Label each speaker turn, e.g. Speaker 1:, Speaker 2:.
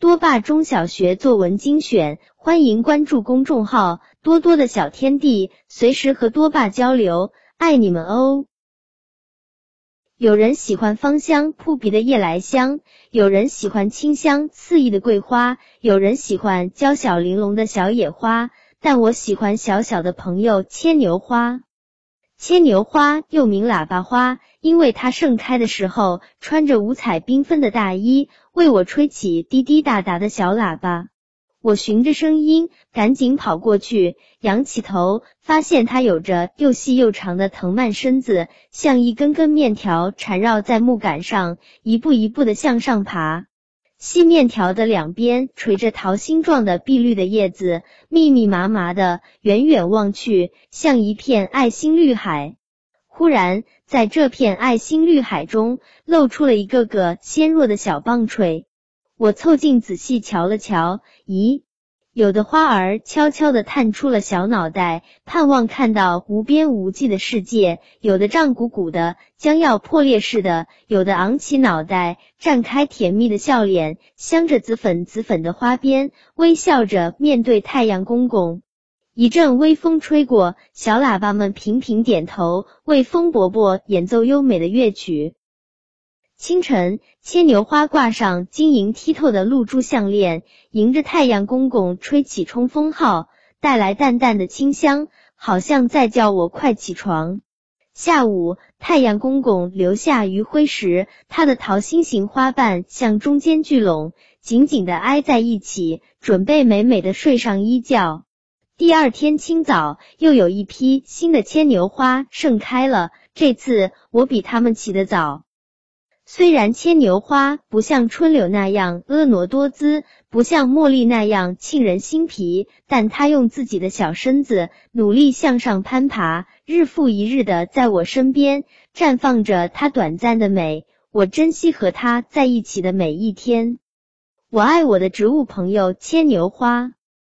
Speaker 1: 多霸中小学作文精选，欢迎关注公众号“多多的小天地”，随时和多霸交流，爱你们哦！有人喜欢芳香扑鼻的夜来香，有人喜欢清香四溢的桂花，有人喜欢娇小玲珑的小野花，但我喜欢小小的朋友牵牛花。牵牛花又名喇叭花，因为它盛开的时候穿着五彩缤纷的大衣，为我吹起滴滴答答的小喇叭。我循着声音赶紧跑过去，仰起头，发现它有着又细又长的藤蔓身子，像一根根面条缠绕在木杆上，一步一步的向上爬。细面条的两边垂着桃心状的碧绿的叶子，密密麻麻的，远远望去像一片爱心绿海。忽然，在这片爱心绿海中，露出了一个个纤弱的小棒槌。我凑近仔细瞧了瞧，咦？有的花儿悄悄地探出了小脑袋，盼望看到无边无际的世界；有的胀鼓鼓的，将要破裂似的；有的昂起脑袋，绽开甜蜜的笑脸，镶着紫粉紫粉的花边，微笑着面对太阳公公。一阵微风吹过，小喇叭们频频点头，为风伯伯演奏优美的乐曲。清晨，牵牛花挂上晶莹剔透的露珠项链，迎着太阳公公吹起冲锋号，带来淡淡的清香，好像在叫我快起床。下午，太阳公公留下余晖时，他的桃心形花瓣向中间聚拢，紧紧的挨在一起，准备美美的睡上一觉。第二天清早，又有一批新的牵牛花盛开了，这次我比他们起得早。虽然牵牛花不像春柳那样婀娜多姿，不像茉莉那样沁人心脾，但它用自己的小身子努力向上攀爬，日复一日的在我身边绽放着它短暂的美。我珍惜和它在一起的每一天。我爱我的植物朋友牵牛花。